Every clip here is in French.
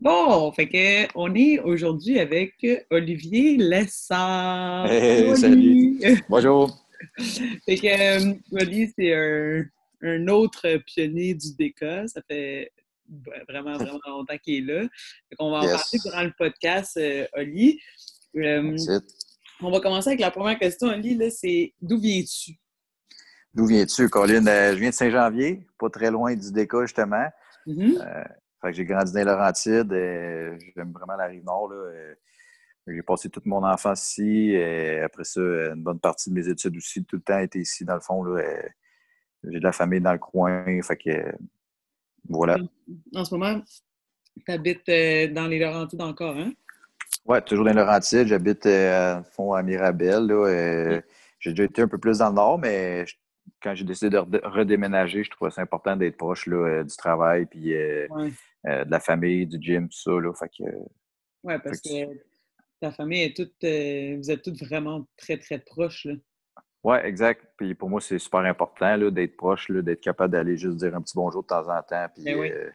Bon, fait que on est aujourd'hui avec Olivier Lessard. Hey, salut. Bonjour. fait que euh, Olivier, c'est un, autre pionnier du DECA. Ça fait vraiment, vraiment longtemps qu'il est là. Fait qu'on va en parler durant le podcast, euh, Oli. Euh, on va commencer avec la première question, Oli. C'est d'où viens-tu? D'où viens-tu, Colin? je viens de Saint-Janvier, pas très loin du DECA, justement. Mm-hmm. Fait que j'ai grandi dans les Laurentides. et J'aime vraiment la rive nord. J'ai passé toute mon enfance ici. Et après ça, une bonne partie de mes études aussi, tout le temps été ici, dans le fond. J'ai de la famille dans le coin. Fait que voilà. En ce moment, tu habites euh, dans les Laurentides encore, hein? Oui, toujours dans les Laurentides. J'habite euh, fond à Mirabel. J'ai déjà été un peu plus dans le nord, mais quand j'ai décidé de redéménager, je trouvais ça important d'être proche là, euh, du travail, puis euh, de la famille, du gym, tout ça. Là, fait que, oui, parce que, ta famille est toute. Euh, vous êtes toutes vraiment très, très proches. Oui, exact. Puis pour moi, c'est super important d'être proche, d'être capable d'aller juste dire un petit bonjour de temps en temps, puis ben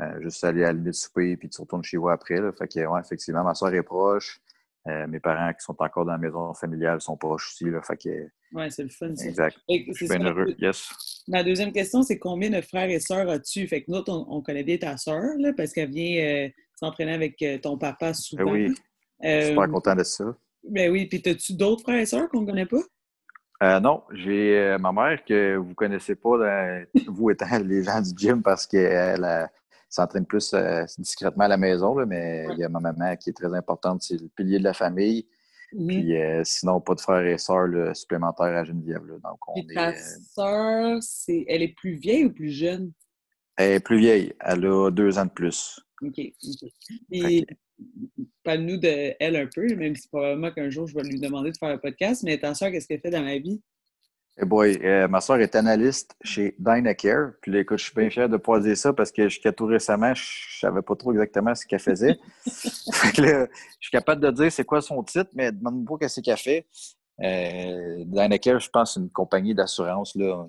euh, juste aller à la limite souper, puis tu retournes chez vous après. Là. Fait que, ouais, effectivement, ma soeur est proche. Mes parents qui sont encore dans la maison familiale sont proches aussi. Là, fait que, oui, c'est le fun. Exact. Je suis bien heureux. Yes. Ma deuxième question, c'est combien de frères et sœurs as-tu? Fait que nous, on, connaît bien ta sœur, parce qu'elle vient euh, s'entraîner avec euh, ton papa ben souvent. oui. je suis super euh, content de ça. Ben oui. Puis, as-tu d'autres frères et sœurs qu'on ne connaît pas? non, j'ai ma mère que vous ne connaissez pas, vous étant les gens du gym, parce qu'elle s'entraîne plus discrètement à la maison, mais il y a ma maman qui est très importante, c'est le pilier de la famille. Puis euh, sinon, pas de frères et sœurs supplémentaires à Geneviève. Là. Donc, on ta euh, sœur, c'est... elle est plus vieille ou plus jeune? Elle est plus vieille. Elle a deux ans de plus. OK. Et parle-nous d'elle un peu, même si probablement qu'un jour, je vais lui demander de faire un podcast. Mais ta sœur, qu'est-ce qu'elle fait dans la vie? Eh boy, euh, ma soeur est analyste chez Dynacare. Puis là, écoute, je suis bien fier de pouvoir dire ça parce que jusqu'à tout récemment, je savais pas trop exactement ce qu'elle faisait. fait que là, je suis capable de dire c'est quoi son titre, mais demande-moi qu'est-ce qu'elle fait. Euh, Dynacare, je pense, c'est une compagnie d'assurance là,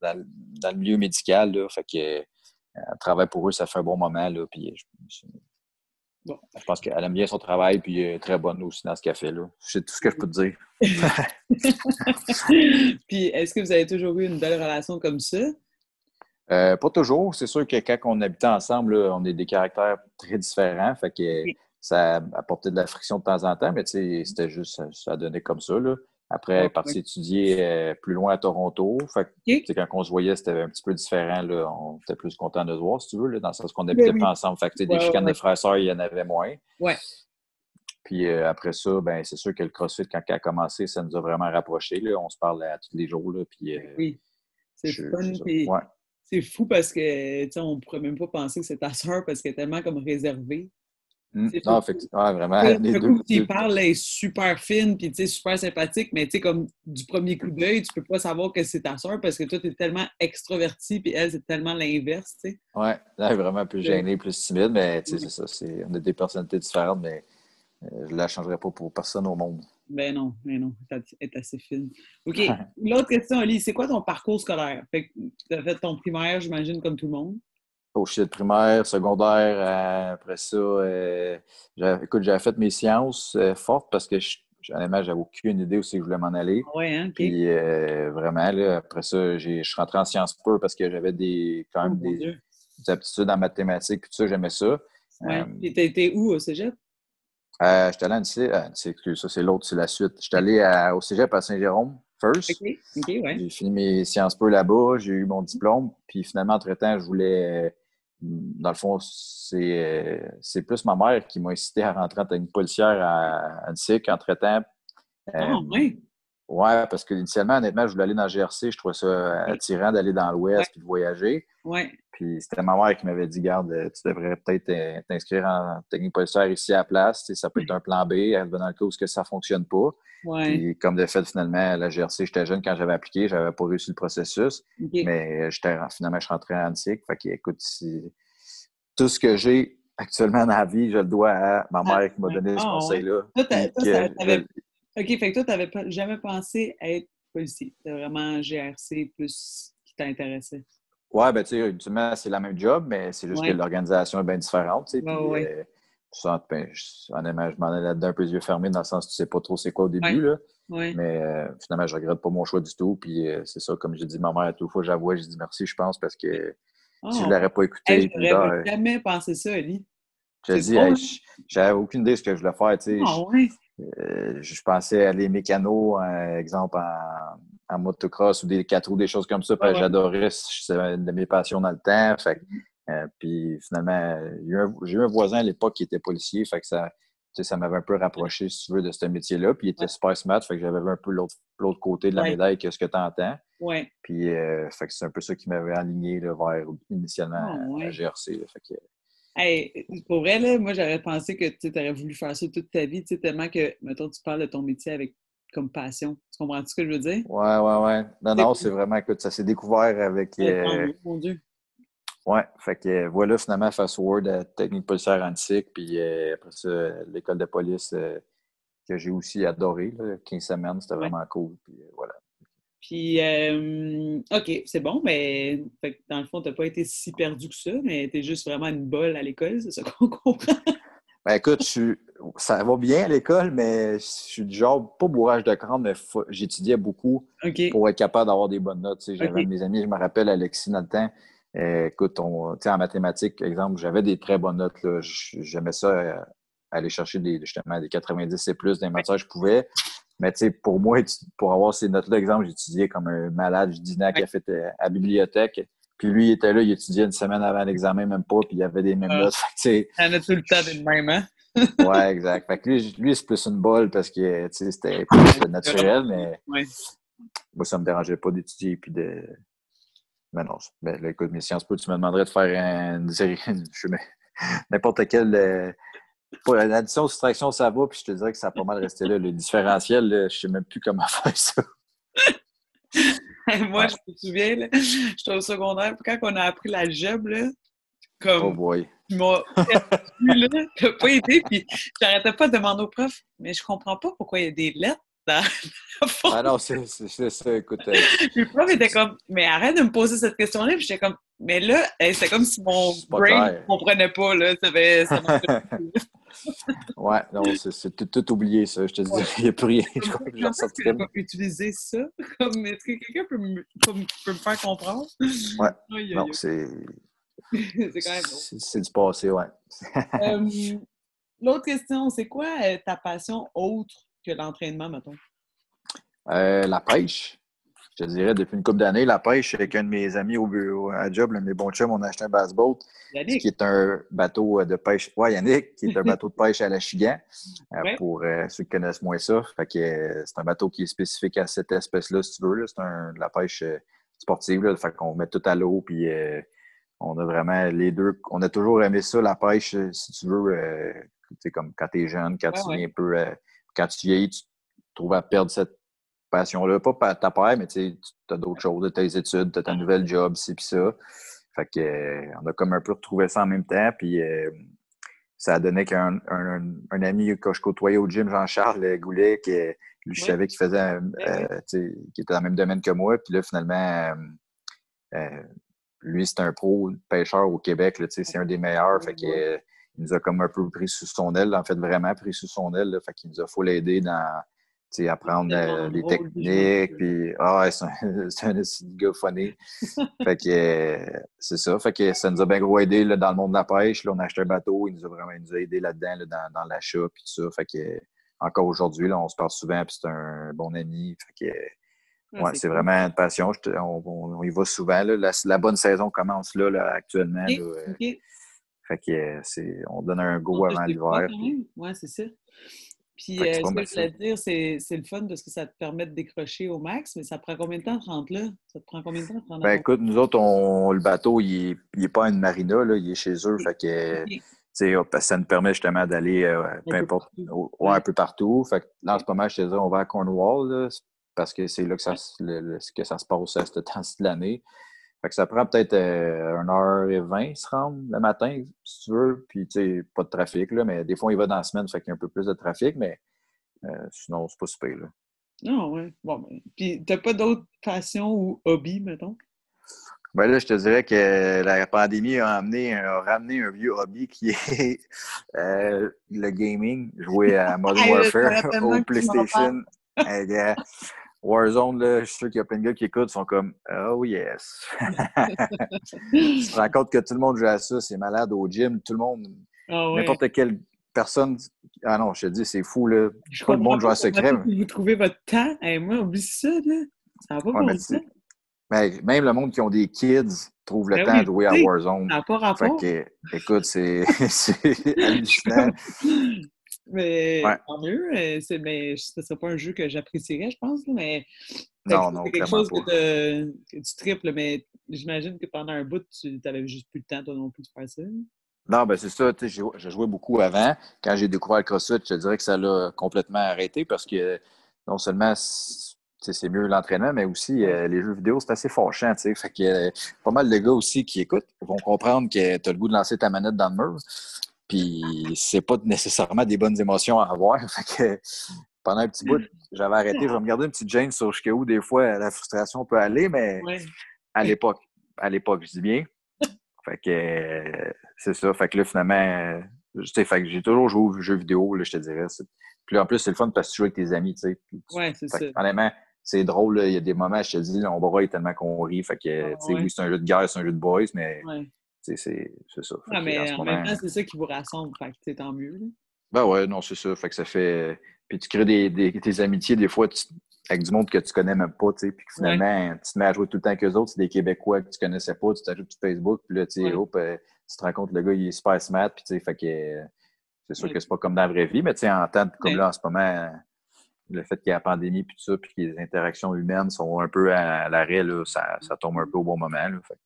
dans, le milieu médical. Là, fait que euh, travaille pour eux, ça fait un bon moment. Là, puis je, Bon. Je pense qu'elle aime bien son travail, puis elle est très bonne aussi dans ce qu'elle fait. C'est tout ce que je peux te dire. puis, est-ce que vous avez toujours eu une belle relation comme ça? Euh, pas toujours. C'est sûr que quand on habitait ensemble, on est des caractères très différents. Fait que ça apportait de la friction de temps en temps, mais c'était juste, ça donnait comme ça. Là. Après, elle est partie étudier euh, plus loin à Toronto. Fait que, quand on se voyait, c'était un petit peu différent. Là. On était plus content de se voir, si tu veux, là, dans le sens qu'on habitait ben pas ensemble. Fait que, des chicanes des frères sœurs, il y en avait moins. Ouais. Puis euh, après ça, ben c'est sûr que le CrossFit, quand il a commencé, ça nous a vraiment rapprochés. Là. On se parle à tous les jours. Là, puis, euh, oui. C'est fun. C'est fou parce que on ne pourrait même pas penser que c'est ta sœur parce qu'elle est tellement comme réservée. Hmm. Non, effectivement, vraiment. Les deux, tu parles, elle est super fine, puis super sympathique, mais tu sais, comme du premier coup d'œil, tu peux pas savoir que c'est ta soeur parce que toi, tu es tellement extroverti, puis elle, c'est tellement l'inverse, tu sais. Ouais, elle est vraiment plus gênée, plus timide, mais tu sais, c'est ça. On a des personnalités différentes, mais euh, je la changerais pas pour personne au monde. Ben non, ben non, elle est assez fine. OK, l'autre question, Ali, c'est quoi ton parcours scolaire? Fait tu as fait ton primaire, j'imagine, comme tout le monde au de primaire, secondaire, euh, après ça, euh, écoute, j'avais fait mes sciences euh, fortes parce que honnêtement, j'avais aucune idée où c'est que je voulais m'en aller. Oui, hein, Puis vraiment, après ça, je suis rentré en sciences pures parce que j'avais des quand même oh, des, aptitudes en mathématiques, tout ça, j'aimais ça. Ouais. Été où au cégep? J'étais allé à excuse, ça c'est l'autre, c'est la suite. J'étais allé au cégep à Saint-Jérôme, first. J'ai fini mes sciences peu là-bas, j'ai eu mon diplôme, puis finalement, entre-temps, je voulais dans le fond, c'est plus ma mère qui m'a incité à rentrer en technique policière à entre-temps. Ah, euh, oui? Ouais, parce qu'initialement, honnêtement, je voulais aller dans le GRC. Je trouvais ça attirant d'aller dans l'Ouest et de voyager. Ouais. Puis c'était ma mère qui m'avait dit Garde, tu devrais peut-être euh, t'inscrire en technique policière ici à la place. ça peut être un plan B, dans le cas où ça ne fonctionne pas. Ouais. Puis comme de fait, finalement, la GRC, j'étais jeune quand j'avais appliqué, j'avais pas réussi le processus. Mais finalement, je suis rentré en Antique. Fait qu'écoute, tout ce que j'ai actuellement dans la vie, je le dois à ma mère qui m'a donné ce ah, conseil-là. OK, fait que toi, tu n'avais jamais pensé à être policier? C'était vraiment GRC plus qui t'intéressait? Ouais, ben, tu sais, c'est la même job, mais c'est juste que l'organisation est bien différente, tu sais. Euh, ben, honnêtement, je m'en allais là-dedans un peu les yeux fermés dans le sens que tu sais pas trop c'est quoi au début, là. Mais euh, finalement, je regrette pas mon choix du tout. Puis euh, c'est ça, comme j'ai dit, ma mère, à toute fois, j'avoue, j'ai dit merci, je pense, parce que si je ne oh! l'aurais pas écouté. Je n'aurais jamais pensé ça, Ali. Je dit, j'avais aucune idée de ce que je voulais faire. Tu sais, ah, je, pensais aller mécano, exemple, en, en motocross ou des quatre roues, des choses comme ça. Ah j'adorais, c'est une de mes passions dans le temps. Fait, euh, puis finalement, j'ai eu, un voisin à l'époque qui était policier. Fait que ça, ça m'avait un peu rapproché, si tu veux, de ce métier-là. Puis il était super smart. Fait que j'avais un peu l'autre côté de la médaille que ce que tu entends. Ouais. Puis euh, fait que c'est un peu ça qui m'avait aligné là, vers initialement ah, à GRC. Fait que, Hey, pour vrai, là, moi, j'aurais pensé que tu aurais voulu faire ça toute ta vie, tellement que, mettons, tu parles de ton métier avec comme passion. Tu comprends ce que je veux dire? Ouais, ouais, ouais. Non, non, c'est vraiment, que ça s'est découvert avec. Euh... Mon Dieu? Ouais, fait que voilà, finalement, fast forward à Technique policière antique, puis euh, après ça, l'école de police euh, que j'ai aussi adoré, là, 15 semaines, c'était vraiment cool, puis euh, voilà. Puis, OK, c'est bon, mais fait dans le fond, tu n'as pas été si perdu que ça, mais tu es juste vraiment une bolle à l'école, c'est ça qu'on comprend? Ben écoute, ça va bien à l'école, mais je suis du genre, pas bourrage de crâne, mais j'étudiais beaucoup pour être capable d'avoir des bonnes notes. J'avais mes amis, je me rappelle Alexis dans le temps. Euh, écoute, on, en mathématiques, exemple, j'avais des très bonnes notes. J'aimais ça euh, aller chercher des, justement des 90 et plus des matières je pouvais. Mais pour moi, pour avoir ces notes-là, exemple, j'étudiais comme un malade. Je dînais à, café, à la bibliothèque. Puis lui, il était là, il étudiait une semaine avant l'examen, même pas, puis il y avait des mêmes ah. notes. Il en a tout le temps des mêmes, hein? ouais, exact. Fait que lui, lui c'est plus une bolle parce que c'était plus naturel, mais moi, ça me dérangeait pas d'étudier puis de. Mais non, ben, écoute, mes sciences po, tu me demanderais de faire une série, je n'importe quelle. Pour l'addition, soustraction, ça va, puis je te dirais que ça a pas mal resté là. Le différentiel, là, je sais même plus comment faire ça. Moi, je me souviens, là, j'étais au secondaire, quand on a appris l'algèbre, là, comme. Oh boy. Tu m'as pas aidé, puis j'arrêtais pas de demander au prof, mais je comprends pas pourquoi il y a des lettres dans la Ah non, c'est ça, écoute. Euh, le prof était comme, mais arrête de me poser cette question-là, puis j'étais comme, mais là, c'est comme si mon brain ne comprenait pas, là, ça, ça ouais, non, c'est tout, oublié, ça. Je te dis, il n'y a plus rien. Je crois que j'en sortirais. utiliser ça? Est-ce que quelqu'un peut, me, peut me faire comprendre? Ouais. non, c'est. c'est quand même C'est du passé, ouais. Euh, l'autre question, c'est quoi euh, ta passion autre que l'entraînement, mettons? Euh, la pêche je te dirais, depuis une couple d'années, la pêche, avec un de mes amis au bureau, à job, de mes bons chums, on a acheté un bass boat, qui est un bateau euh, de pêche. Ouais, Yannick, qui est un bateau de pêche à la Chigan, euh, pour euh, ceux qui connaissent moins ça. Fait que c'est un bateau qui est spécifique à cette espèce-là, si tu veux. C'est de la pêche sportive. Là, fait qu'on met tout à l'eau, puis on a vraiment les deux. On a toujours aimé ça, la pêche, si tu veux. sais, comme quand tu es jeune, quand tu viens un peu. quand tu vieillis, tu trouves à perdre cette passion-là. Pas ta paire, mais tu as d'autres choses, tes études, tu as ta nouvelle job, c'est puis ça. Fait que, euh, on a comme un peu retrouvé ça en même temps. Puis euh, ça a donné qu'un un, ami que je côtoyais au gym, Jean-Charles Goulet, qui, lui, je savais qu'il faisait, euh, qui était dans le même domaine que moi. Puis là, finalement, lui, c'est un pro pêcheur au Québec. C'est un des meilleurs. Fait que, il nous a comme un peu pris sous son aile, en fait, vraiment pris sous son aile. fait qu'il nous a faut l'aider dans apprendre euh, les techniques. Puis, ah, c'est un, un gars funny. fait que euh, c'est ça. Fait que ça nous a bien gros aidé là, dans le monde de la pêche. Là, on a acheté un bateau. Il nous a vraiment nous a aidé là-dedans, là, dans, dans l'achat. Puis tout ça. Fait que encore aujourd'hui, on se parle souvent. Puis c'est un bon ami. Fait que, ouais, c'est vraiment une passion. on, y va souvent. Là. La, bonne saison commence là, là actuellement. Euh. Fait que on donne un go avant l'hiver. Oui, c'est ça. Puis, euh, ce que je voulais dire, c'est le fun parce que ça te permet de décrocher au max, mais ça prend combien de temps de rentrer là? Ça te prend combien de temps de rentrer Ben, écoute, nous autres, on, le bateau, il n'est pas à une marina, là, il est chez eux. Fait que, ça nous permet justement d'aller euh, peu importe, un peu partout. Fait que là, en ce moment, je te dis, on va à Cornwall, parce que c'est là que ça, que ça se passe à ce temps-ci de l'année. Fait que ça prend peut-être euh, 1h20 se rendre le matin, si tu veux. Puis, tu sais, pas de trafic, là, mais des fois, il va dans la semaine, fait qu'il y a un peu plus de trafic, mais euh, sinon, c'est pas super, là. Ah, ouais. Bon, ben, puis, t'as pas d'autres passions ou hobbies, mettons? Ben là, je te dirais que la pandémie a, amené, a ramené un vieux hobby qui est euh, le gaming, jouer à Modern Warfare au PlayStation. Warzone, là, je suis sûr qu'il y a plein de gars qui écoutent, sont comme Oh yes! tu te rends compte que tout le monde joue à ça, c'est malade au gym, tout le monde, ah n'importe quelle personne. Ah non, je te dis, c'est fou, là. Je tout le monde joue à secret. Vous trouvez votre temps, et moi, oublie ça, là. Ça va pas ouais, ça. Ben, même le monde qui ont des kids trouve le ben temps de jouer à Warzone. Pas rapport. Fait que, écoute, c'est hallucinant. Mais tant mieux. Ce ne serait pas un jeu que j'apprécierais, je pense. Mais non, non, quelque chose Que, tu triples, mais j'imagine que pendant un bout, tu n'avais juste plus le temps, toi non plus, de faire ça. Non, ben c'est ça. Je jouais beaucoup avant. Quand j'ai découvert le CrossFit, je te dirais que ça l'a complètement arrêté parce que non seulement c'est mieux l'entraînement, mais aussi euh, les jeux vidéo, c'est assez fâchant. Fait que euh, pas mal de gars aussi qui écoutent vont comprendre que tu as le goût de lancer ta manette dans le mur. Puis c'est pas nécessairement des bonnes émotions à avoir. Fait que pendant un petit bout, j'avais arrêté. Je vais me garder une petite gêne sur où des fois la frustration peut aller, mais à l'époque, à l'époque, je dis bien. Fait que c'est ça. Fait que là, finalement, fait que j'ai toujours joué aux jeux vidéo, là, je te dirais. Puis en plus, c'est le fun parce que tu joues avec tes amis, tu sais. Ouais, c'est ça. Honnêtement, c'est drôle, il y a des moments, je te dis, on voir tellement qu'on rit. Fait que, tu sais, oui, c'est un jeu de guerre, c'est un jeu de boys, mais c'est ça. Ouais, mais en, même temps, c'est ça qui vous rassemble. Fait que c'est tant mieux. Ben ouais, non, c'est ça. Fait que ça fait. Puis tu crées des, des tes amitiés, des fois, avec du monde que tu connais même pas, tu sais, puis finalement, tu te mets à jouer tout le temps qu'eux autres, c'est des Québécois que tu connaissais pas, tu t'ajoutes sur Facebook, puis là, tu sais, hop, euh, tu te rends compte, le gars, il est super smart, puis tu sais, fait que c'est sûr que c'est pas comme dans la vraie vie, mais tu sais, en temps comme là, en ce moment, le fait qu'il y a la pandémie, puis tout ça, puis que les interactions humaines sont un peu à, l'arrêt, là, ça, ça, tombe un peu au bon moment, là. Fait.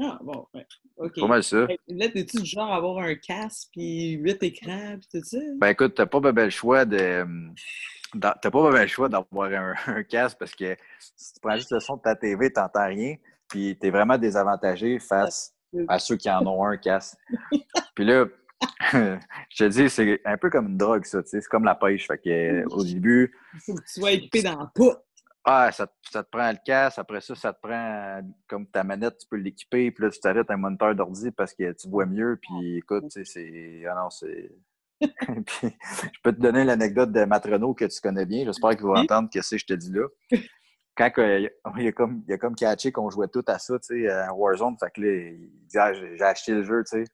Ah, bon, ouais. OK. Pas mal ça. Là, t'es-tu du genre à avoir un casque, puis huit écrans, puis tout ça? Ben écoute, t'as pas le choix de T'as pas le choix d'avoir un, casque parce que si tu prends juste le son de ta TV, tu n'entends rien. Puis tu es vraiment désavantagé face à ceux qui en ont un casque. Puis là, je te dis, c'est un peu comme une drogue, ça. C'est comme la pêche. Fait que, au début. Il faut que tu sois équipé dans la poutre. Ah, ça, ça, te prend le casque. Après ça, ça te prend comme ta manette, tu peux l'équiper. Puis là, tu t'arrêtes un moniteur d'ordi parce que tu vois mieux. Puis écoute, c'est. Ah non, c'est je peux te donner l'anecdote de Matrono que tu connais bien. J'espère qu'il va entendre que c'est je te dis là. Quand il, a comme, il a comme catché qu'on jouait tout à ça, tu sais, à Warzone, fait que là, il dit ah, j'ai acheté le jeu, tu sais.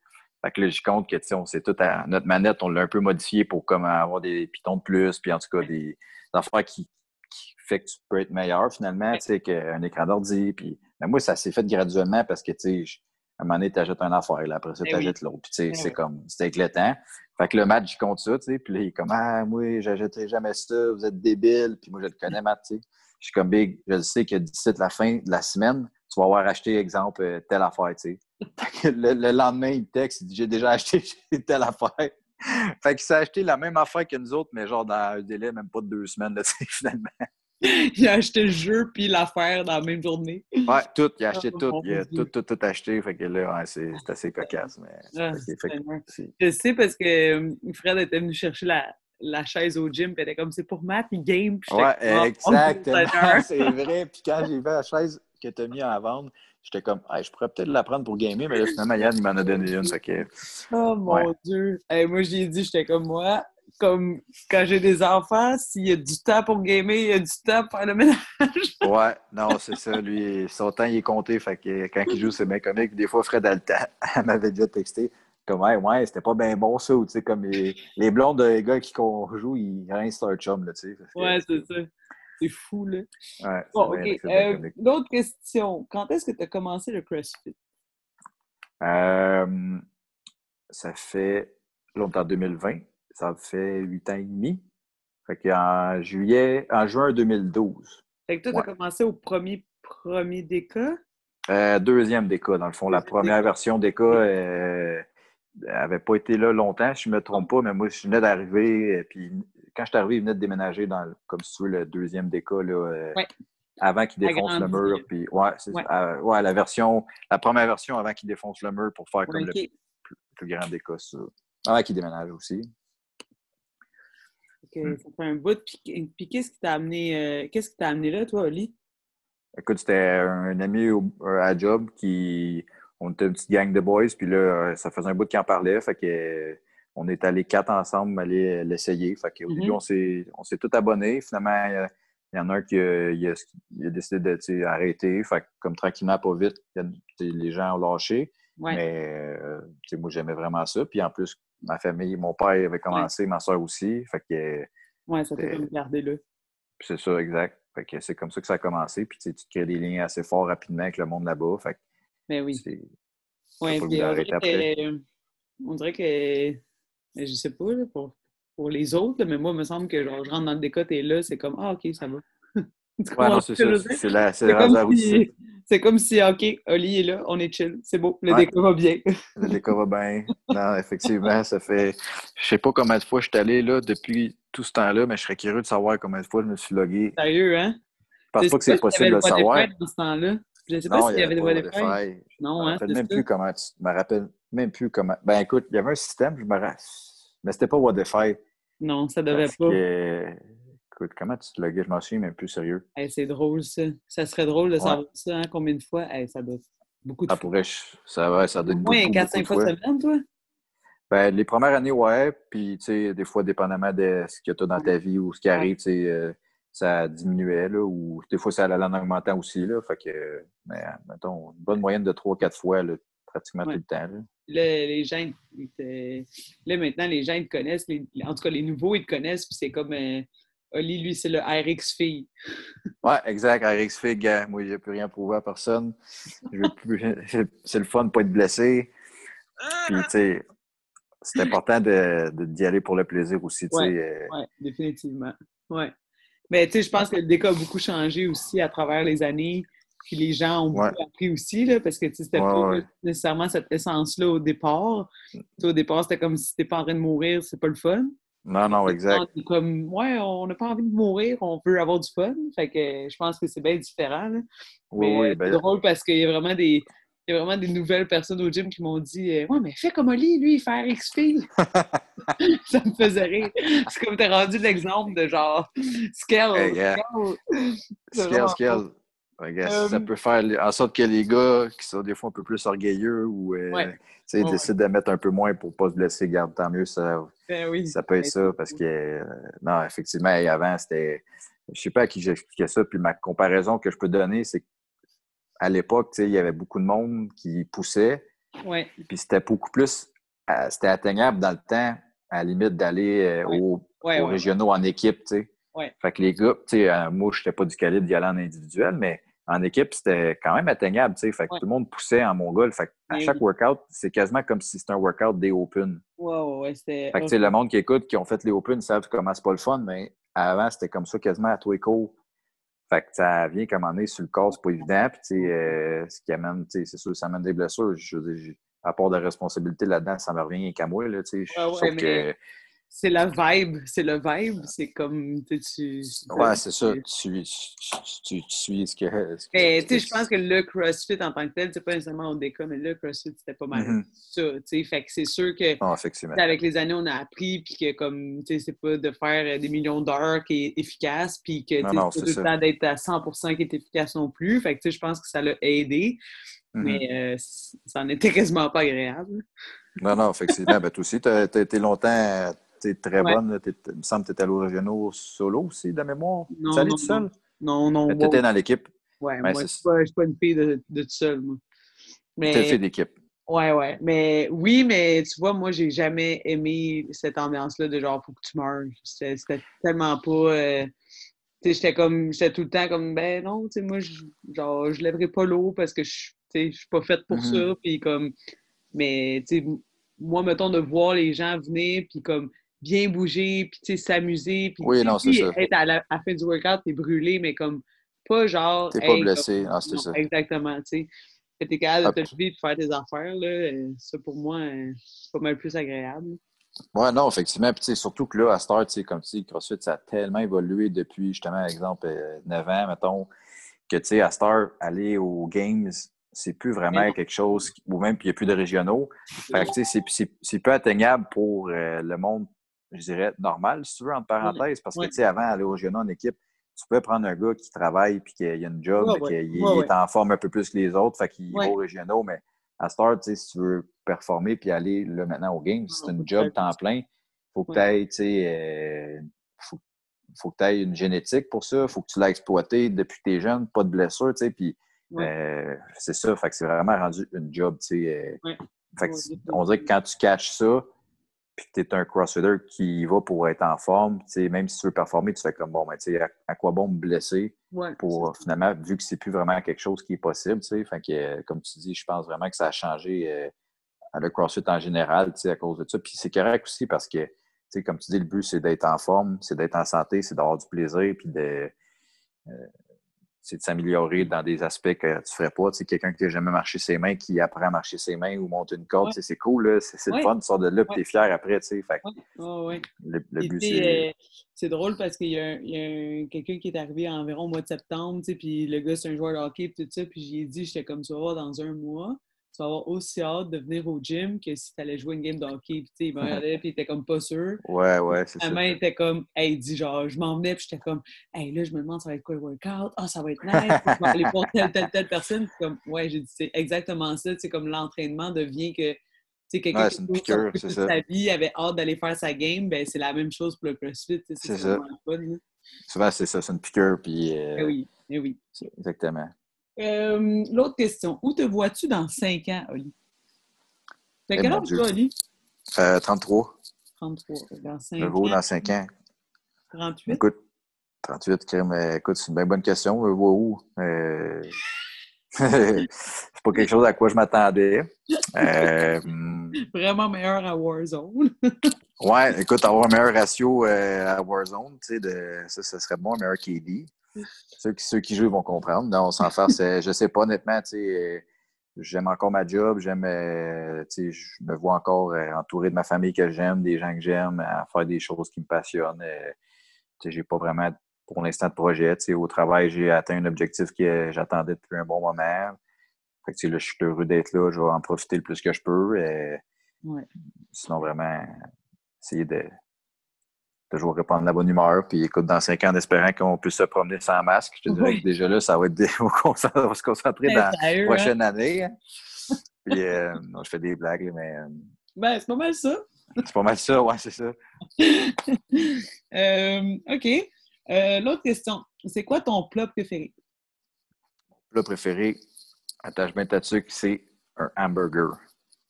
Fait que là, je compte que, tu sais, on sait tout à notre manette, on l'a un peu modifié pour comme avoir des pitons de plus, puis en tout cas, des, affaires qui, qui fait que tu peux être meilleur finalement, tu sais, qu'un écran d'ordi. Puis, mais moi, ça s'est fait graduellement parce que, tu sais, à un moment donné, tu achètes un affaire, là, après ça, tu achètes l'autre. Puis, tu sais, c'est comme, c'était éclatant. Fait que le match, il compte ça, tu sais. Puis là, il est comme, ah, moi, j'achèterai jamais ça, vous êtes débile. Puis moi, je le connais, Matt, tu sais. Je suis comme, big, je sais que d'ici la fin de la semaine, tu vas avoir acheté, exemple, telle affaire, tu sais. le, le, lendemain, il me texte, il dit, j'ai déjà acheté telle affaire. fait qu'il s'est acheté la même affaire que nous autres, mais genre dans un délai, même pas de deux semaines, là, finalement. il a acheté le jeu puis l'affaire dans la même journée. Ouais, tout. Il a acheté tout. Il a tout, tout, tout acheté. Fait que là, ouais, c'est assez cocasse. Mais... Ah, je sais parce que euh, Fred était venu chercher la, la chaise au gym, puis elle était comme c'est pour Matt, il game. Puis ouais, oh, exactement. c'est vrai. Puis quand j'ai vu la chaise que tu as mis à vendre, j'étais comme, je pourrais peut-être la prendre pour gamer, mais là, finalement, Yann, il m'en a donné une. Que... Oh mon Dieu. moi, j'ai dit, j'étais comme moi, comme quand j'ai des enfants, s'il y a du temps pour gamer, il y a du temps pour faire le ménage. ouais, non, c'est ça. Lui, son temps, il est compté. Fait que quand il joue, c'est bien comique. Des fois, Fred a le temps. Elle m'avait déjà texté. Comme, ouais, ouais, c'était pas bien bon ça. Ou, tu sais, comme les, les blondes des gars qui joue, ils rincent leur chum, là, tu sais. Ouais, c'est ça. C'est fou, là. Ouais, bon, OK. Euh, D'autres questions. Quand est-ce que tu as commencé le CrossFit? Euh, ça fait longtemps, 2020 ça fait huit ans et demi. Fait qu'en juillet, en juin 2012. Fait que toi, tu as commencé au premier, premier DK? Euh, deuxième DK, dans le fond. La première version DK n'avait euh, pas été là longtemps, je ne me trompe pas, mais moi, je venais d'arriver. Puis quand je suis arrivé, il venait de déménager dans, comme si tu veux, le deuxième DK, là, euh, avant qu'il défonce le mur. Puis, ouais, c'est ouais. la version, la première version avant qu'il défonce le mur pour faire comme le plus, grand DK, ça. Avant qu'il déménage aussi. Mmh. ça fait un bout. Puis, qu'est-ce qui t'a amené, euh, qu'est-ce qui t'a amené là, toi, Oli? Écoute, c'était un ami à job qui. On était une petite gang de boys, puis là, ça faisait un bout qu'il en parlait. Fait que on est allés quatre ensemble aller l'essayer. Fait qu'au début, mm-hmm. on s'est tous abonnés. Finalement, il y en a un qui a, décidé d'arrêter. Fait comme tranquillement, pas vite, les gens ont lâché. Mais moi, j'aimais vraiment ça. Puis en plus, ma famille, mon père avait commencé, ma soeur aussi. Fait que. Ouais, ça t'a comme gardé là. C'est ça, exact. Fait que c'est comme ça que ça a commencé. Puis tu crées des liens assez forts rapidement avec le monde là-bas. Fait Mais oui. Ouais, on, dirait que, on dirait que. Je sais pas, pour, pour les autres, mais moi, il me semble que genre, je rentre dans le décot et là, c'est comme Ah, ok, ça va. ouais, non, c'est ça. C'est la, c'est comme, si, c'est comme si, OK, Oli est là, on est chill, c'est beau, le décor va bien. le décor va bien. Non, effectivement, ça fait. Je sais pas combien de fois je suis allé là depuis tout ce temps-là, mais je serais curieux de savoir combien de fois je me suis logué. Sérieux, hein? Je pense pas que c'est possible de le savoir. Dans ce temps-là. Je sais pas s'il y avait des voies de Non, hein? Je me rappelle même plus comment. Je me rappelle même plus comment. Ben écoute, il y avait un système, je me rappelle. Mais c'était pas Wi-Fi. Non, ça devait pas. Écoute, comment tu te loguais? Je m'en souviens même plus sérieux. c'est drôle, ça. Ça serait drôle de savoir ça, hein, combien de fois. ça doit beaucoup de ça Pourrait, ça, ouais, ça doit être Moins 4-5 fois semaine, toi? Ben, les premières années, ouais. Puis, tu sais, des fois, dépendamment de ce que tu as dans ta vie ou ce qui arrive, tu sais, euh, ça diminuait, là. Ou des fois, ça allait en augmentant aussi, là. Fait que, mais, mettons, une bonne moyenne de 3-4 fois, là, pratiquement tout le temps, là. les gens, là, maintenant, les gens, ils te connaissent. en tout cas, les nouveaux, ils te connaissent. Puis c'est comme... Euh, Oli, lui, c'est le RX fille. ouais, exact, RX fille, gars. Moi, j'ai plus rien prouver à personne. c'est le fun de ne pas être blessé. Puis, tu sais, c'est important de, d'y aller pour le plaisir aussi, tu sais. Euh. Ouais, définitivement. Ouais. Mais, tu sais, je pense que le décor a beaucoup changé aussi à travers les années. Puis les gens ont beaucoup appris aussi, là, parce que c'était pas nécessairement cette essence-là au départ. au départ, c'était comme si t'es pas en train de mourir, c'est pas le fun. Non, non, exact. comme, ouais, on n'a pas envie de mourir, on veut avoir du fun. Fait que je pense que c'est bien différent. Mais oui, ben... c'est drôle parce qu'il y a vraiment des. Il y a vraiment des nouvelles personnes au gym qui m'ont dit euh, Ouais, mais fais comme Oli, lui, faire XP. ça me faisait rire. C'est comme tu as rendu l'exemple de genre scale. Hey, yeah. Scale, scale. Ça euh, peut faire en sorte que les gars qui sont des fois un peu plus orgueilleux ou euh, décident de mettre un peu moins pour ne pas se blesser, garde tant mieux. Ça, ben ça peut être ça parce que, euh, non, effectivement, avant, c'était. Je ne sais pas à qui j'expliquais ça. Puis ma comparaison que je peux donner, c'est qu'à l'époque, il y avait beaucoup de monde qui poussait. Puis c'était beaucoup plus. C'était atteignable dans le temps, à la limite, d'aller aux, régionaux en équipe. Fait que les gars, moi, je n'étais pas du calibre d'y aller en individuel, mais en équipe, c'était quand même atteignable. Fait que tout le monde poussait en mongol. Fait à chaque workout, c'est quasiment comme si c'était un workout des Open. Ouais, ouais, Fait que, le monde qui écoute, qui ont fait les Open, savent comment c'est pas le fun, mais avant, c'était comme ça quasiment à tous les cours. Fait que ça vient comme on est sur le corps, c'est pas évident. Puis, euh, ce qui amène, c'est sûr, ça amène des blessures. Je à part de responsabilité là-dedans, ça me revient qu'à moi. Là, sais. que c'est la vibe, c'est le vibe, c'est comme tu, Ouais, c'est ça, tu, tu, suis ce que. Ce que tu sais, je pense que le CrossFit en tant que tel, c'est pas nécessairement au déca, mais le CrossFit, c'était pas mal mm-hmm. ça, tu sais. Fait que c'est sûr que oh, avec les années, on a appris, puis que comme, tu sais, c'est pas de faire des millions d'heures qui est efficace, puis que c'est pas tout le temps d'être à 100% qui est efficace non plus. Fait que tu sais, je pense que ça l'a aidé, mm-hmm. mais euh, ça en était quasiment pas agréable. Non, non, effectivement. ben, toi aussi, tu as été longtemps tu très bonne. Il me semble que tu étais à l'Origino solo aussi, de mémoire. Non, tu non, seul? Non, non. Tu étais dans l'équipe. Oui, moi, je ne suis, pas une fille de, de tout seul, moi. Mais... Tu es fille d'équipe. Oui, oui. Mais oui, mais tu vois, moi, j'ai jamais aimé cette ambiance-là de genre, faut que tu meurs. C'était tellement pas. Euh, sais, j'étais comme. J'étais tout le temps comme ben non, tu sais, moi, je, genre, je lèverai pas l'eau parce que je ne suis pas faite pour mm-hmm. ça. Puis comme. Mais tu sais, moi, mettons, de voir les gens venir, puis comme bien bouger, puis s'amuser. Puis oui, non, c'est ça. Être à la, fin du workout, t'es brûlé, mais comme pas genre. T'es pas blessé, non, c'est ça. Exactement, tu sais. T'es capable de te lever et faire tes affaires, là. Euh, ça, pour moi, euh, c'est pas mal plus agréable. Oui, non, effectivement. Puis, surtout que là, à Star, comme tu sais, CrossFit, ça a tellement évolué depuis, justement, exemple, 9 euh, ans, mettons, que, tu sais, à aller aux Games, c'est plus vraiment quelque chose, ou même, puis il n'y a plus de régionaux. Fait que, tu sais, c'est peu atteignable pour le monde je dirais, normal, si tu veux, entre parenthèses, parce que, tu sais, avant, aller au Géno en équipe, tu peux prendre un gars qui travaille puis qu'il a une job, mais qu'il est en forme un peu plus que les autres, fait qu'il va aux régionaux, mais à Start, si tu veux performer puis aller là, maintenant au game, si c'est une job temps plein, faut que tu ailles, tu sais, euh, faut, que tu aies une génétique pour ça, faut que tu l'aies exploité depuis que tu es jeune, pas de blessure, tu sais, puis euh, c'est ça, fait que c'est vraiment rendu une job, tu sais. Euh, fait on dirait que quand tu catches ça, puis tu es un crossfitter qui va pour être en forme, même si tu veux performer, tu fais comme bon, mais ben, à, quoi bon me blesser pour finalement, vu que c'est plus vraiment quelque chose qui est possible, fait que, comme tu dis, je pense vraiment que ça a changé euh, le CrossFit en général à cause de ça. Puis c'est correct aussi parce que, comme tu dis, le but, c'est d'être en forme, c'est d'être en santé, c'est d'avoir du plaisir, puis de. Euh, c'est de s'améliorer dans des aspects que tu ne ferais pas. Tu quelqu'un qui n'a jamais marché ses mains, qui apprend à marcher ses mains ou monter une corde, c'est cool, c'est le fun, tu sors de là, et tu es fier après. Fait, le, but, c'est. Euh, c'est drôle parce qu'il y a, quelqu'un qui est arrivé environ au mois de septembre, puis le gars, c'est un joueur de hockey, tout ça, puis j'ai dit, j'étais comme ça, dans un mois tu vas avoir aussi hâte de venir au gym que si tu allais jouer une game de hockey. Puis, il me regardait, puis il était comme pas sûr. Ouais, ouais, c'est ça. Main était comme, hey, dit genre, je m'en venais, puis j'étais comme, hey, là, je me demande, ça va être quoi le workout? Ah, ça va être nice, je vais aller pour telle, telle, telle personne. Puis, comme, ouais, j'ai dit, c'est exactement ça. C'est comme l'entraînement devient que, tu sais, quelqu'un qui piqûre, toute sa vie avait hâte d'aller faire sa game, ben c'est la même chose pour le CrossFit. C'est ça. Souvent, c'est ça, c'est une piqûre, puis. Euh... Eh oui, eh oui. Exactement. Euh, l'autre question. Où te vois-tu dans 5 ans, Oli? T'as quel âge, toi, Oli? 33. 33. Dans 5 ans. Dans 5 ans. 38. Écoute, 38, écoute, c'est une bien bonne question. Je vois où? Euh... c'est pas quelque chose à quoi je m'attendais. Euh... Vraiment meilleur à Warzone. ouais, écoute, avoir un meilleur ratio à Warzone, tu sais, de... ça, ça serait bon, un meilleur KD. Ceux qui, ceux qui jouent vont comprendre. Non, sans faire, je sais pas honnêtement, j'aime encore ma job, j'aime, euh, je me vois encore euh, entouré de ma famille que j'aime, des gens que j'aime, à faire des choses qui me passionnent. Euh, j'ai pas vraiment pour l'instant de projet. Au travail, j'ai atteint un objectif que j'attendais depuis un bon moment. Fait que, là, je suis heureux d'être là, je vais en profiter le plus que je peux. Sinon, vraiment, essayer de, toujours répondre la bonne humeur. Puis écoute, dans cinq ans, en espérant qu'on puisse se promener sans masque, je te dirais que déjà là, ça va être des... on va se concentrer dans la hein? prochaine année. Hein. Puis euh, non, je fais des blagues, mais. Euh, ben, c'est pas mal ça. C'est pas mal ça, ouais, c'est ça. Euh, OK. L'autre question. C'est quoi ton plat préféré? Mon plat préféré, attache bien ta c'est un hamburger.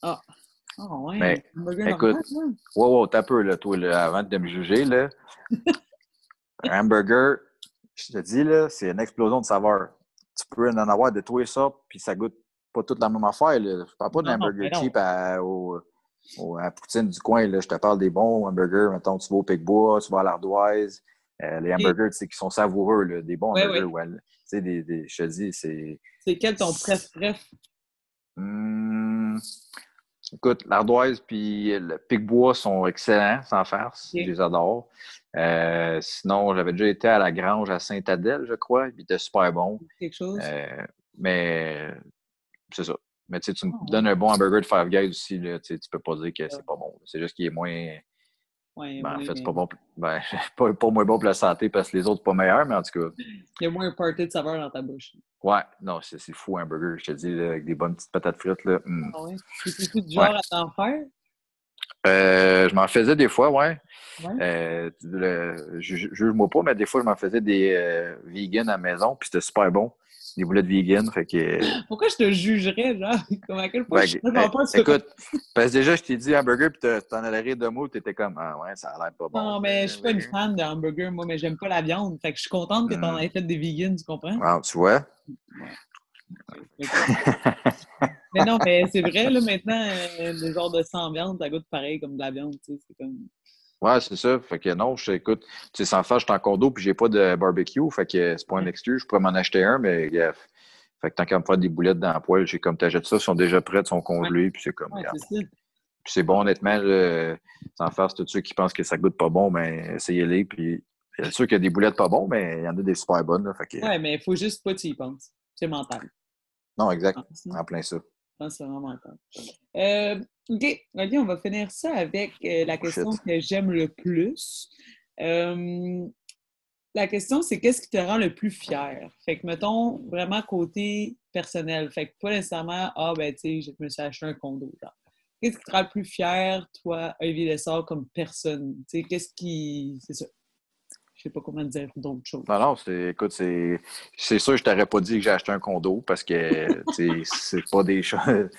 Ah. Oh, ouais. Mais, écoute, wow, wow, t'as peu, là, toi, là, avant de me juger, là. un hamburger, je te dis, là, c'est une explosion de saveur. Tu peux en avoir de tous les sortes, puis ça goûte pas toute la même affaire. Là. Je parle pas d'un hamburger cheap à, au, à Poutine du coin. Là. Je te parle des bons hamburgers. Mettons, tu vas au Picbois, tu vas à l'Ardoise. Euh, les hamburgers, sais, qui sont savoureux, là, des bons hamburgers. Ouais. Tu des, je te dis, c'est... C'est quel ton préf-préf? Hum... Écoute, l'ardoise puis le pic-bois sont excellents, sans farce. Je les adore. Euh, sinon, j'avais déjà été à la grange à Saint-Adèle, je crois. Il était super bon. Quelque chose. Euh, mais c'est ça. Mais tu me ah donnes un bon hamburger de Five Guys aussi, là, tu peux pas dire que c'est pas bon. C'est juste qu'il est moins. Ben, en fait, c'est pas bon. Ben, pas, pas, moins bon pour la santé parce que les autres pas meilleurs, mais en tout cas. Il y a moins un party de saveur dans ta bouche. Ouais, non, c'est fou un burger, je te dis, avec des bonnes petites patates frites. Là. Mm. Ah ouais? Tu du genre à t'en faire? Euh, je m'en faisais des fois, ouais. ouais. Euh, Juge-moi pas, mais des fois, je m'en faisais des euh, vegan à la maison, puis c'était super bon des boulettes vegan. Fait que... Pourquoi je te jugerais, genre? Comme à quel point je ben, pas Écoute, parce que déjà, je t'ai dit hamburger, puis t'en allais rire de mots, t'étais comme, ah ouais, ça a l'air pas bon. Non, mais je suis pas une fan de hamburger, moi, mais j'aime pas la viande. Fait que je suis contente que t'en hmm. aies fait des vegans, tu comprends? Ah, tu vois? mais non, mais c'est vrai, là, maintenant, euh, le genre de sans viande, ça goûte pareil comme de la viande, tu sais, c'est comme... Ouais, c'est ça. Fait que non, je écoute, tu sais, sans faire, je suis en condo puis j'ai pas de barbecue. Fait que c'est pas un excuse. Je pourrais m'en acheter un, mais fait que tant qu'à me faire des boulettes dans la poêle, j'ai comme t'achètes ça, ils sont déjà prêts, ils sont congelés, puis c'est comme. Ouais, puis c'est bon, honnêtement, sans faire, tous ceux qui pensent que ça goûte pas bon, mais ben, essayez-les. Puis c'est sûr qu'il y a des boulettes pas bonnes, mais il y en a des super bonnes. Là, fait que... Ouais, mais il faut juste pas que tu y penses. C'est mental. Non, exact. En plein ça. C'est vraiment. Euh, OK, on va finir ça avec euh, la question que j'aime le plus. Euh, la question, c'est qu'est-ce qui te rend le plus fier? Fait que, mettons, vraiment côté personnel. Fait que pas nécessairement, ah, ben, tu sais, je me suis acheté un condo, Qu'est-ce qui te rend le plus fier, toi, Olivier Lessard, comme personne? Tu sais, qu'est-ce qui. C'est ça. Je sais pas comment dire d'autres choses. Non, non, c'est, écoute, c'est, c'est sûr, je t'aurais pas dit que j'ai acheté un condo parce que, c'est pas des choses.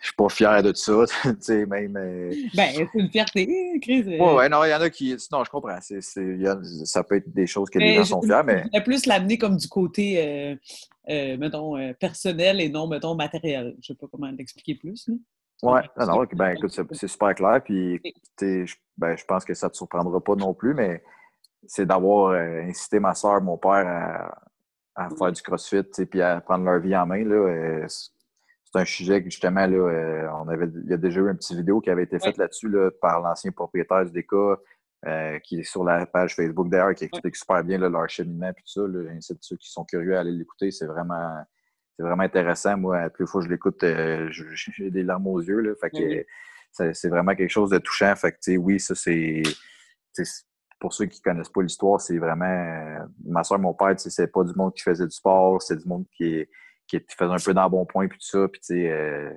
Je suis pas fier de ça, tu sais, même. Euh, ben, c'est une fierté, Chris. Ouais, ouais, non, il y en a qui. Non, je comprends. C'est, ça peut être des choses que les gens sont fiers, mais. Je plus l'amener comme du côté, euh, euh, mettons, personnel et non, mettons, matériel. Je sais pas comment l'expliquer plus. Oui, non, non, ben, écoute, c'est super clair. Puis, je, ben, je pense que ça ne te surprendra pas non plus, mais c'est d'avoir incité ma soeur, mon père à, faire du crossfit puis à prendre leur vie en main. Là, c'est un sujet que justement, là, euh, on avait, il y a déjà eu une petite vidéo qui avait été faite là-dessus là, par l'ancien propriétaire du euh, qui est sur la page Facebook d'ailleurs, qui explique super bien là, leur cheminement et tout ça. Là, ceux qui sont curieux à aller l'écouter. C'est vraiment, c'est vraiment intéressant. Moi, plus fois que je l'écoute, euh, j'ai des larmes aux yeux. Là, fait que, c'est vraiment quelque chose de touchant. Fait que, oui, ça, c'est. Pour ceux qui ne connaissent pas l'histoire, c'est vraiment. ma soeur, mon père, c'est pas du monde qui faisait du sport, c'est du monde qui qui faisait un peu dans bon point, puis tout ça. Puis, tu sais, euh,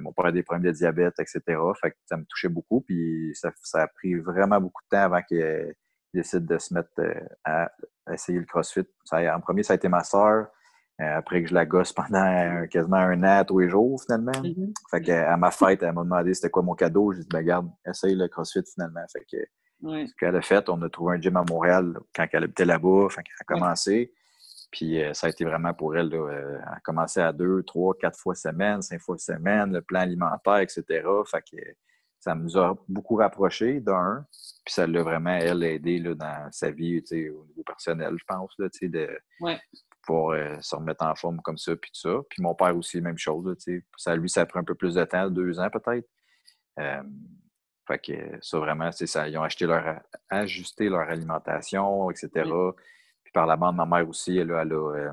mon père a des problèmes de diabète, etc. Fait que ça me touchait beaucoup. Puis, ça, a pris vraiment beaucoup de temps avant qu'il décide de se mettre euh, à, essayer le CrossFit. en premier, ça a été ma soeur. Euh, après que je la gosse pendant quasiment un an, tous les jours, finalement. Mm-hmm. Fait qu'à ma fête, elle m'a demandé c'était quoi mon cadeau. J'ai dit, ben, regarde, essaye le CrossFit, finalement. Fait que, ce qu'elle a fait, on a trouvé un gym à Montréal quand elle habitait là-bas. Fait qu'elle a commencé. Puis euh, ça a été vraiment pour elle, là, euh, elle a commencé à deux, trois, quatre fois semaine, cinq fois semaine, le plan alimentaire, etc. Fait que ça nous a beaucoup rapprochés d'un, puis ça l'a vraiment, elle, aidé là, dans sa vie, au niveau personnel, je pense, là, de pour euh, se remettre en forme comme ça, puis tout ça. Puis mon père aussi, même chose, là, ça, lui, ça a pris un peu plus de temps, deux ans peut-être. Fait que ça, vraiment, c'est ça. Ils ont acheté leur, ajusté leur alimentation, etc par la bande, ma mère aussi, elle, elle, a, euh,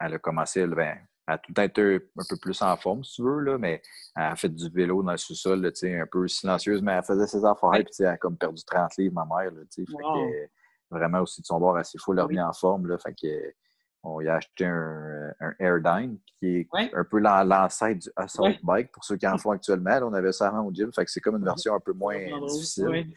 elle a commencé, elle, ben, elle a tout le temps été un peu plus en forme, si tu veux, là, mais elle a fait du vélo dans le sous-sol, un peu silencieuse, mais elle faisait ses affaires, puis elle a comme perdu 30 livres, ma mère. Là, fait que, vraiment aussi de son bord, assez fou, elle revient en forme. Là, fait que, on y a acheté un, un Airdyne qui est un peu l'ancêtre du Assault Bike pour ceux qui en font actuellement. on avait ça avant au gym, fait que c'est comme une version un peu moins difficile.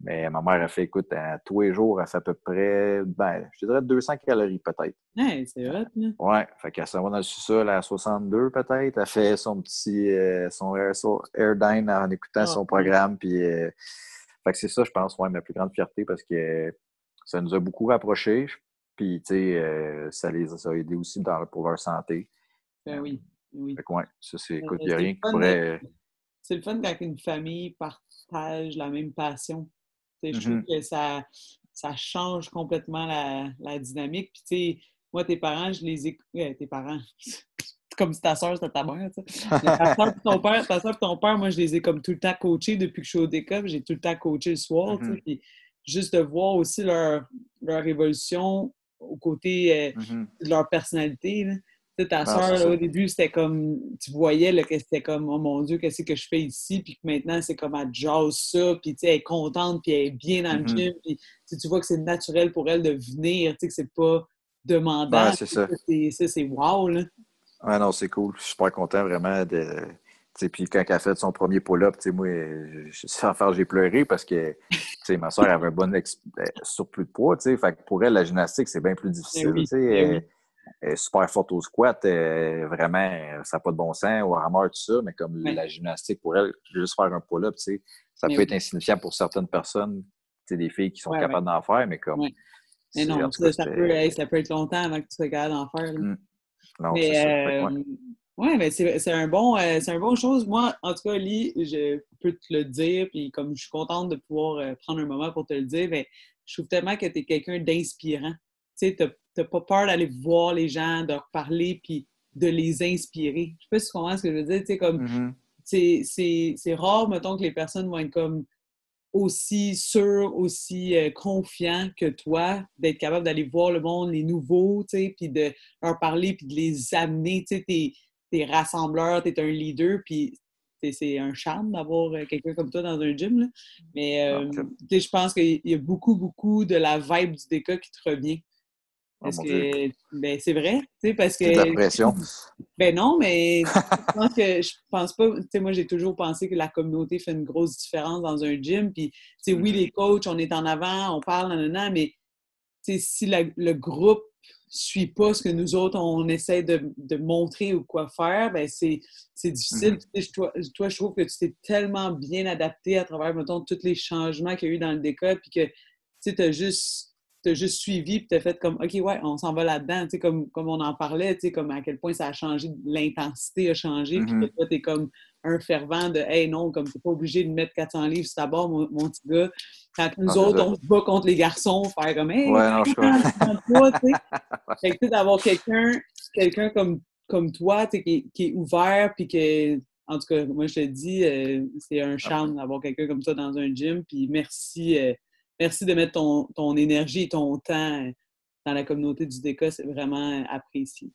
Mais ma mère a fait, écoute, à tous les jours, elle fait à peu près, ben, je dirais 200 calories peut-être. Ouais, c'est vrai. Ouais, fait qu'elle s'en va dans le sous-sol à 62 peut-être. Elle fait son petit, euh, son Airdyne en écoutant ah, son programme. Puis, euh, fait que c'est ça, je pense, ouais, ma plus grande fierté parce que ça nous a beaucoup rapprochés. Puis, tu sais, euh, ça les a aidés aussi dans, pour leur santé. Ben oui. oui. Fait que, ouais, ça, c'est, écoute, il n'y a rien qui pourrait. C'est le fun quand une famille partage la même passion. Je trouve mm-hmm. que ça, ça change complètement la, la dynamique. Puis, tu sais, moi, tes parents, je les ai. Euh, tes parents. comme si ta soeur, c'était ta mère, tu sais. Ta soeur et ton père, ta soeur ton père, moi, je les ai comme tout le temps coachés depuis que je suis au DECA. J'ai tout le temps coaché le soir, tu sais. Mm-hmm. Puis juste de voir aussi leur, leur évolution au côté euh, mm-hmm. de leur personnalité. Là. ta soeur, au début, c'était comme, tu voyais là, que c'était comme, oh mon Dieu, qu'est-ce que je fais ici? Puis que maintenant, c'est comme, elle jase ça, puis elle est contente, puis elle est bien dans le mm-hmm. gym, puis tu vois que c'est naturel pour elle de venir, que c'est pas demandant. c'est ça. Ça, c'est wow, là. Ouais, non, c'est cool. Je suis super content vraiment de. Puis quand elle a fait son premier pull-up, moi, sans faire, j'ai pleuré parce que ma soeur avait un bon ben, surplus de poids. Fait que pour elle, la gymnastique, c'est bien plus ben difficile. Ben elle, est super forte au squat, vraiment, ça n'a pas de bon sens, au rameur, tout ça, mais comme la gymnastique, pour elle, juste faire un pull-up, ça peut être insignifiant pour certaines personnes, des filles qui sont capables d'en faire, mais comme. Mais non, ça, ça, peut, ça, peut, être longtemps avant que tu sois capable d'en faire. Mmh. Non, c'est euh, oui, mais c'est un bon euh, c'est un bon chose. Moi, en tout cas, Lee, je peux te le dire, puis comme je suis contente de pouvoir euh, prendre un moment pour te le dire, mais je trouve tellement que tu es quelqu'un d'inspirant. Tu sais, pas peur d'aller voir les gens, de leur parler, puis de les inspirer. Je sais pas si tu comprends ce que je veux dire. Tu sais, comme, mm-hmm. c'est rare, mettons, que les personnes vont être comme aussi sûrs, aussi euh, confiants que toi, d'être capable d'aller voir le monde, les nouveaux, tu sais, puis de leur parler, puis de les amener. Tu sais, t'es rassembleur, tu es un leader, puis c'est un charme d'avoir quelqu'un comme toi dans un gym. Mais ah, je pense qu'il y a beaucoup, beaucoup de la vibe du DK qui te revient. Oh parce que, ben, c'est vrai, parce que... la pression. Ben non, mais je pense que je pense pas... Moi, j'ai toujours pensé que la communauté fait une grosse différence dans un gym. Puis, oui, mm-hmm. les coachs, on est en avant, on parle, nanana, mais si le groupe suit pas ce que nous autres, on essaie de, montrer ou quoi faire, ben c'est difficile. Mm-hmm. toi, toi, je trouve que tu t'es tellement bien adapté à travers, mettons, tous les changements qu'il y a eu dans le décor, puis que tu as juste t'as juste suivi puis t'as fait comme OK, ouais, on s'en va là-dedans, tu sais, comme, comme on en parlait, tu sais, comme à quel point ça a changé, l'intensité a changé, puis mm-hmm. toi, t'es comme un fervent de Hey non, comme t'es pas obligé de mettre 400 livres sur ta barre, mon, petit gars. Quand nous autres, on se bat contre les garçons, faire comme Hey, ouais, non, je. Fait que d'avoir quelqu'un quelqu'un comme, comme toi, tu sais, qui, qui, est ouvert, puis que en tout cas, moi je te dis, euh, c'est un ah charme d'avoir quelqu'un comme ça dans un gym. Puis merci, euh, merci de mettre ton, ton, énergie et ton temps dans la communauté du DECA. C'est vraiment apprécié.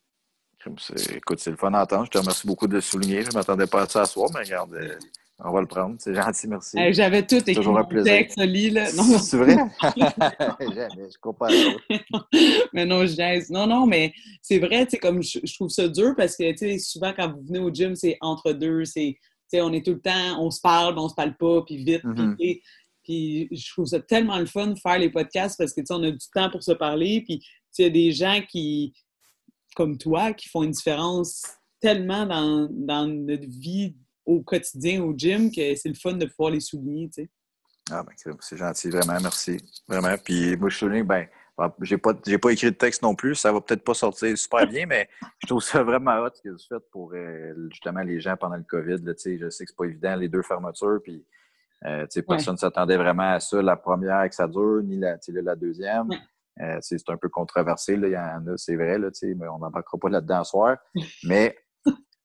Écoute, c'est le fun d'entendre. Je te remercie beaucoup de le souligner. Je ne m'attendais pas à ça à soir, mais regarde, euh, on va le prendre. C'est gentil, merci. J'avais tout écrit Toujours un plaisir. C'est vrai? Jamais, je comprends pas. mais non, je Non, non, mais c'est vrai, tu sais, comme je, trouve ça dur parce que, tu sais, souvent quand vous venez au gym, c'est entre deux, c'est, tu sais, on est tout le temps, on se parle, mais on se parle pas, puis vite, mm-hmm. puis je trouve ça tellement le fun de faire les podcasts parce que, tu sais, on a du temps pour se parler. Puis, il y a des gens qui, comme toi, qui font une différence tellement dans, dans notre vie au quotidien au gym que c'est le fun de pouvoir les souligner, tu sais. Ah, ben, c'est gentil, vraiment, merci. Vraiment. Puis moi, je souligne, ben, ah, j'ai pas, pas écrit de texte non plus, ça va peut-être pas sortir super bien, mais je trouve ça vraiment hot ce que vous faites pour euh, justement les gens pendant le COVID. Là, je sais que c'est pas évident, les deux fermetures, puis euh, personne ne s'attendait vraiment à ça, la première que ça dure, ni la, la deuxième. Euh, c'est un peu controversé, là, il y en a, c'est vrai, là, mais on n'embarquera pas là-dedans ce soir. Mais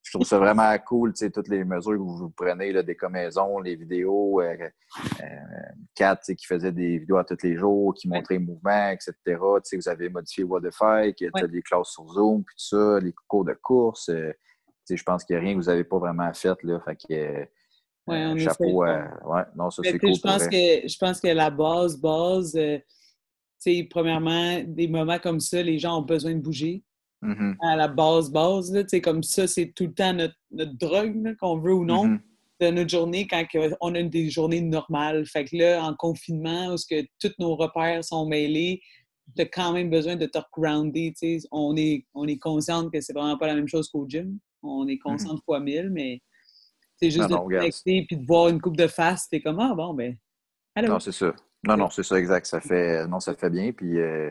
je trouve ça vraiment cool, toutes les mesures que vous, prenez, là, des commaisons, les vidéos. Euh, euh, Kat, qui faisait des vidéos à tous les jours, qui montrait les mouvements, etc. Vous avez modifié Fight, qui a des classes sur Zoom, puis tout ça, les cours de course. Je pense qu'il n'y a rien que vous n'avez pas vraiment fait. Là, fait que, ouais, chapeau. ouais, non, ça, c'est cool. Je pense, que, je pense que la base, base, premièrement, des moments comme ça, les gens ont besoin de bouger. Mm-hmm. à la base, base. Là, comme ça, c'est tout le temps notre, notre drogue, qu'on veut ou non, mm-hmm. de notre journée quand on a des journées normales. Fait que là, en confinement, où que tous nos repères sont mêlés, tu as quand même besoin de te grounder. On est, on est consciente que c'est vraiment pas la même chose qu'au gym. On est consciente mm-hmm. fois mille, mais c'est juste de te connecter puis de voir une coupe de face, t'es comme Ah bon, ben. Non, c'est ça. Non, non, c'est ça, exact. Ça fait, non, ça fait bien. Puis, euh,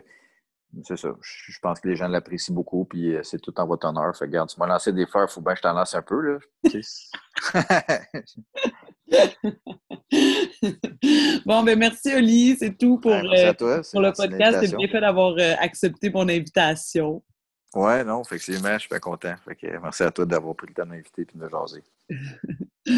c'est ça. Je pense que les gens l'apprécient beaucoup, puis euh, c'est tout en votre honneur. Fait regarde, tu m'as lancé des fleurs, il faut bien que je t'en lance un peu, là. bon, ben merci, Oli. C'est tout pour, euh, pour le podcast. C'est bien fait d'avoir euh, accepté mon invitation. Ouais, non, effectivement, je suis bien content. Fait que, merci à toi d'avoir pris le temps d'inviter et de me jaser.